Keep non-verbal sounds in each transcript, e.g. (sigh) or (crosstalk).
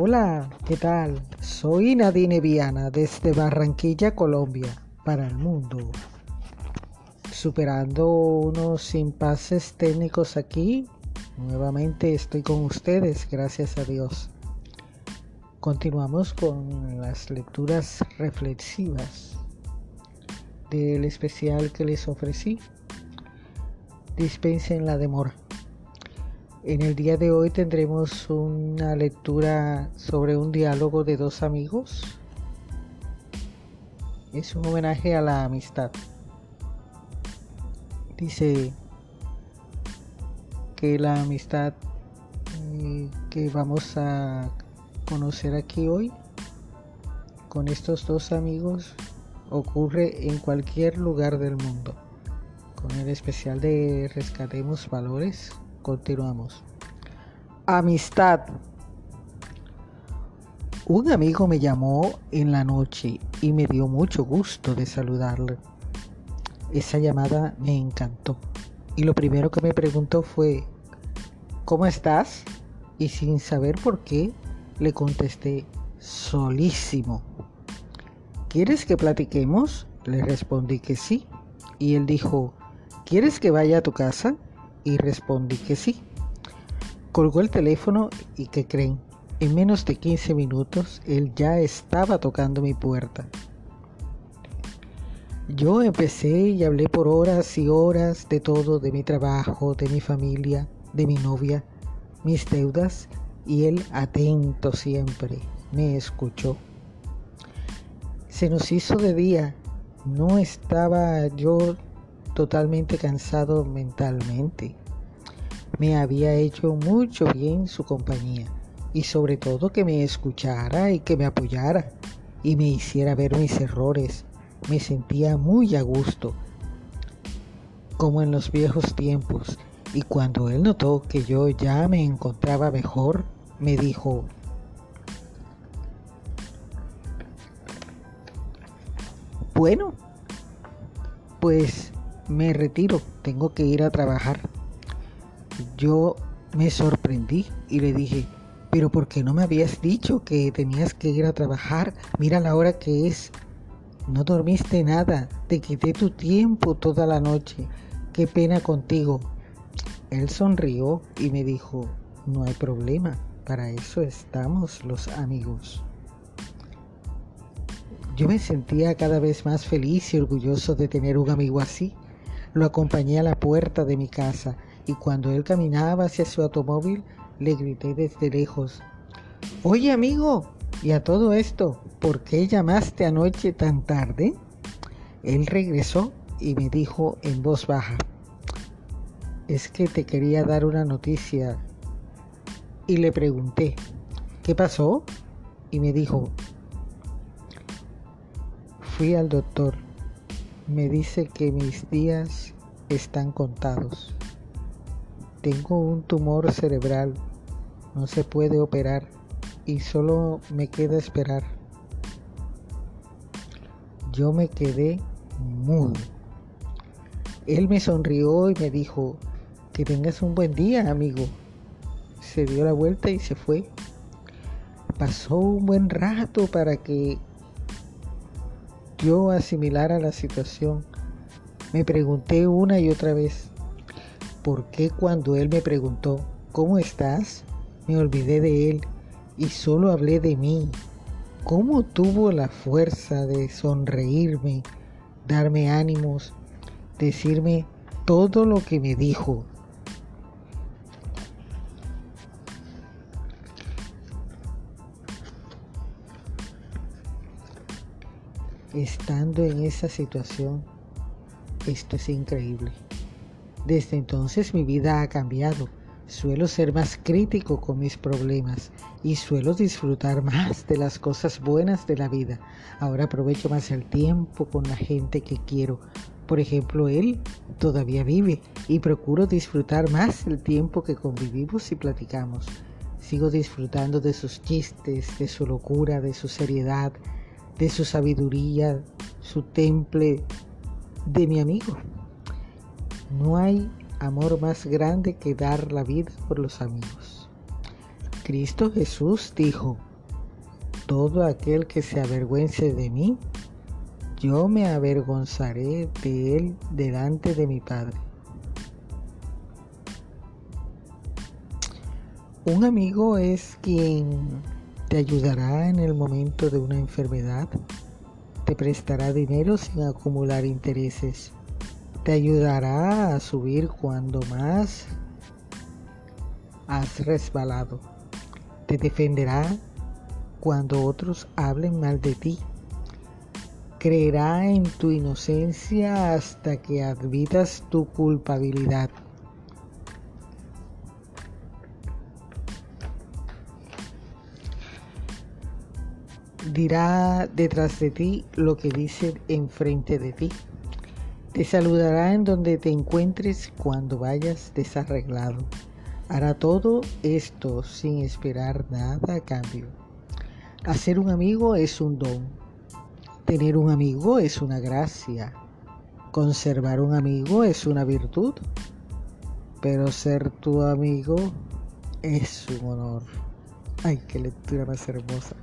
Hola, ¿qué tal? Soy Nadine Viana desde Barranquilla, Colombia, para el mundo. Superando unos impases técnicos aquí, nuevamente estoy con ustedes, gracias a Dios. Continuamos con las lecturas reflexivas del especial que les ofrecí. Dispensen la demora. En el día de hoy tendremos una lectura sobre un diálogo de dos amigos. Es un homenaje a la amistad. Dice que la amistad eh, que vamos a conocer aquí hoy con estos dos amigos ocurre en cualquier lugar del mundo. Con el especial de Rescatemos Valores Continuamos. Amistad. Un amigo me llamó en la noche y me dio mucho gusto de saludarle. Esa llamada me encantó y lo primero que me preguntó fue, ¿cómo estás? Y sin saber por qué, le contesté, solísimo. ¿Quieres que platiquemos? Le respondí que sí. Y él dijo, ¿quieres que vaya a tu casa? Y respondí que sí. Colgó el teléfono y que creen, en menos de 15 minutos él ya estaba tocando mi puerta. Yo empecé y hablé por horas y horas de todo, de mi trabajo, de mi familia, de mi novia, mis deudas, y él atento siempre me escuchó. Se nos hizo de día, no estaba yo totalmente cansado mentalmente. Me había hecho mucho bien su compañía y sobre todo que me escuchara y que me apoyara y me hiciera ver mis errores. Me sentía muy a gusto, como en los viejos tiempos. Y cuando él notó que yo ya me encontraba mejor, me dijo, bueno, pues me retiro, tengo que ir a trabajar. Yo me sorprendí y le dije, pero ¿por qué no me habías dicho que tenías que ir a trabajar? Mira la hora que es. No dormiste nada, te quité tu tiempo toda la noche. Qué pena contigo. Él sonrió y me dijo, no hay problema, para eso estamos los amigos. Yo me sentía cada vez más feliz y orgulloso de tener un amigo así. Lo acompañé a la puerta de mi casa y cuando él caminaba hacia su automóvil le grité desde lejos, Oye amigo, y a todo esto, ¿por qué llamaste anoche tan tarde? Él regresó y me dijo en voz baja, es que te quería dar una noticia. Y le pregunté, ¿qué pasó? Y me dijo, fui al doctor me dice que mis días están contados. Tengo un tumor cerebral, no se puede operar y solo me queda esperar. Yo me quedé mudo. Él me sonrió y me dijo, que tengas un buen día, amigo. Se dio la vuelta y se fue. Pasó un buen rato para que yo asimilara la situación, me pregunté una y otra vez, ¿por qué cuando él me preguntó, ¿cómo estás? Me olvidé de él y solo hablé de mí. ¿Cómo tuvo la fuerza de sonreírme, darme ánimos, decirme todo lo que me dijo? Estando en esa situación, esto es increíble. Desde entonces mi vida ha cambiado. Suelo ser más crítico con mis problemas y suelo disfrutar (laughs) más de las cosas buenas de la vida. Ahora aprovecho más el tiempo con la gente que quiero. Por ejemplo, él todavía vive y procuro disfrutar más el tiempo que convivimos y platicamos. Sigo disfrutando de sus chistes, de su locura, de su seriedad, de su sabiduría, su temple, de mi amigo. No hay amor más grande que dar la vida por los amigos. Cristo Jesús dijo, todo aquel que se avergüence de mí, yo me avergonzaré de él delante de mi Padre. Un amigo es quien te ayudará en el momento de una enfermedad, te prestará dinero sin acumular intereses, te ayudará a subir cuando más has resbalado, te defenderá cuando otros hablen mal de ti, creerá en tu inocencia hasta que admitas tu culpabilidad dirá detrás de ti lo que dice enfrente de ti. Te saludará en donde te encuentres cuando vayas desarreglado. Hará todo esto sin esperar nada a cambio. Hacer un amigo es un don. Tener un amigo es una gracia. Conservar un amigo es una virtud. Pero ser tu amigo es un honor. Ay, qué lectura más hermosa.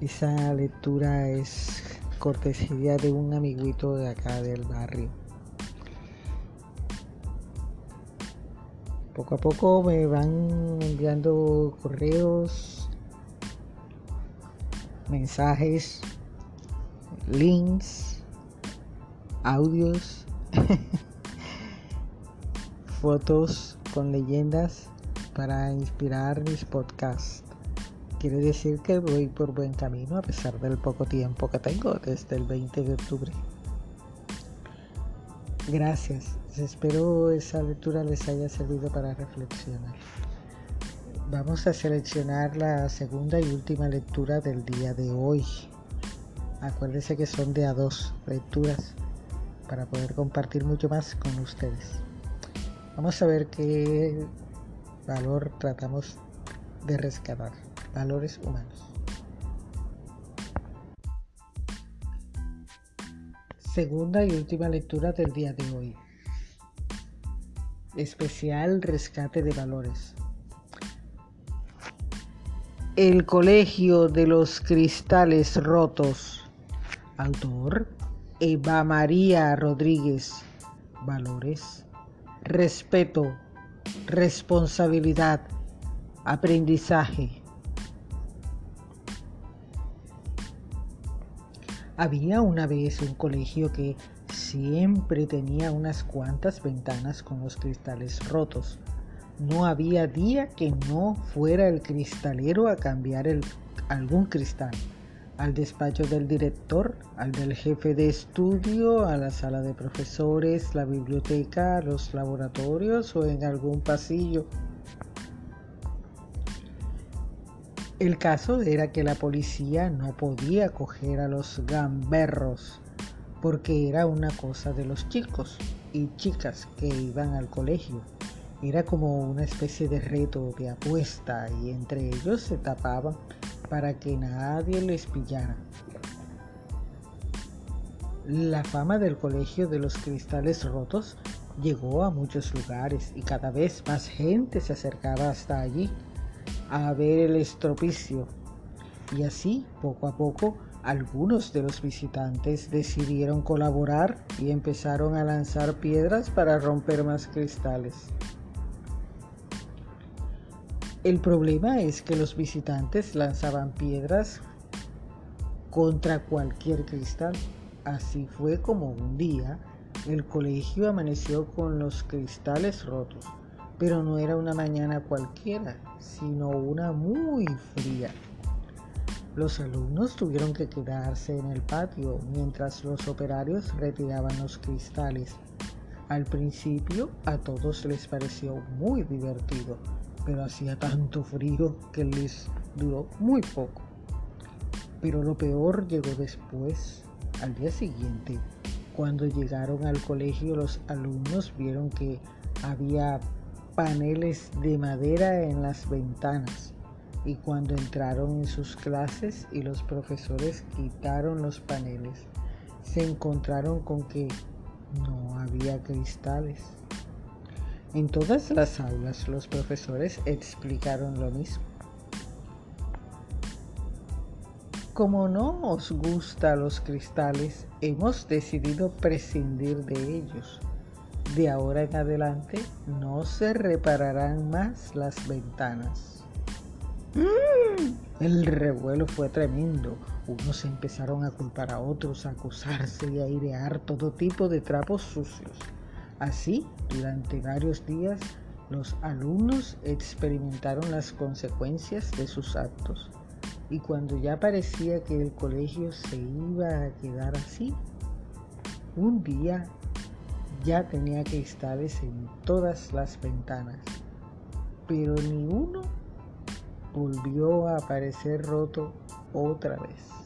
Esa lectura es cortesía de un amiguito de acá del barrio. Poco a poco me van enviando correos, mensajes, links, audios, (laughs) fotos con leyendas para inspirar mis podcasts. Quiere decir que voy por buen camino a pesar del poco tiempo que tengo desde el 20 de octubre. Gracias. Espero esa lectura les haya servido para reflexionar. Vamos a seleccionar la segunda y última lectura del día de hoy. Acuérdense que son de a dos lecturas para poder compartir mucho más con ustedes. Vamos a ver qué valor tratamos de rescatar valores humanos. Segunda y última lectura del día de hoy. Especial rescate de valores. El Colegio de los Cristales Rotos. Autor Eva María Rodríguez. Valores. Respeto. Responsabilidad. Aprendizaje. Había una vez un colegio que siempre tenía unas cuantas ventanas con los cristales rotos. No había día que no fuera el cristalero a cambiar algún cristal. Al despacho del director, al del jefe de estudio, a la sala de profesores, la biblioteca, los laboratorios o en algún pasillo. El caso era que la policía no podía coger a los gamberros porque era una cosa de los chicos y chicas que iban al colegio. Era como una especie de reto de apuesta y entre ellos se tapaban para que nadie les pillara. La fama del colegio de los cristales rotos llegó a muchos lugares y cada vez más gente se acercaba hasta allí a ver el estropicio. Y así, poco a poco, algunos de los visitantes decidieron colaborar y empezaron a lanzar piedras para romper más cristales. El problema es que los visitantes lanzaban piedras contra cualquier cristal. Así fue como un día el colegio amaneció con los cristales rotos. Pero no era una mañana cualquiera, sino una muy fría. Los alumnos tuvieron que quedarse en el patio mientras los operarios retiraban los cristales. Al principio a todos les pareció muy divertido, pero hacía tanto frío que les duró muy poco. Pero lo peor llegó después, al día siguiente. Cuando llegaron al colegio los alumnos vieron que había paneles de madera en las ventanas y cuando entraron en sus clases y los profesores quitaron los paneles, se encontraron con que no había cristales. En todas las aulas los profesores explicaron lo mismo. Como no os gustan los cristales, hemos decidido prescindir de ellos. De ahora en adelante no se repararán más las ventanas. El revuelo fue tremendo. Unos empezaron a culpar a otros, a acusarse y a airear todo tipo de trapos sucios. Así, durante varios días, los alumnos experimentaron las consecuencias de sus actos. Y cuando ya parecía que el colegio se iba a quedar así, un día ya tenía cristales en todas las ventanas, pero ni uno volvió a aparecer roto otra vez.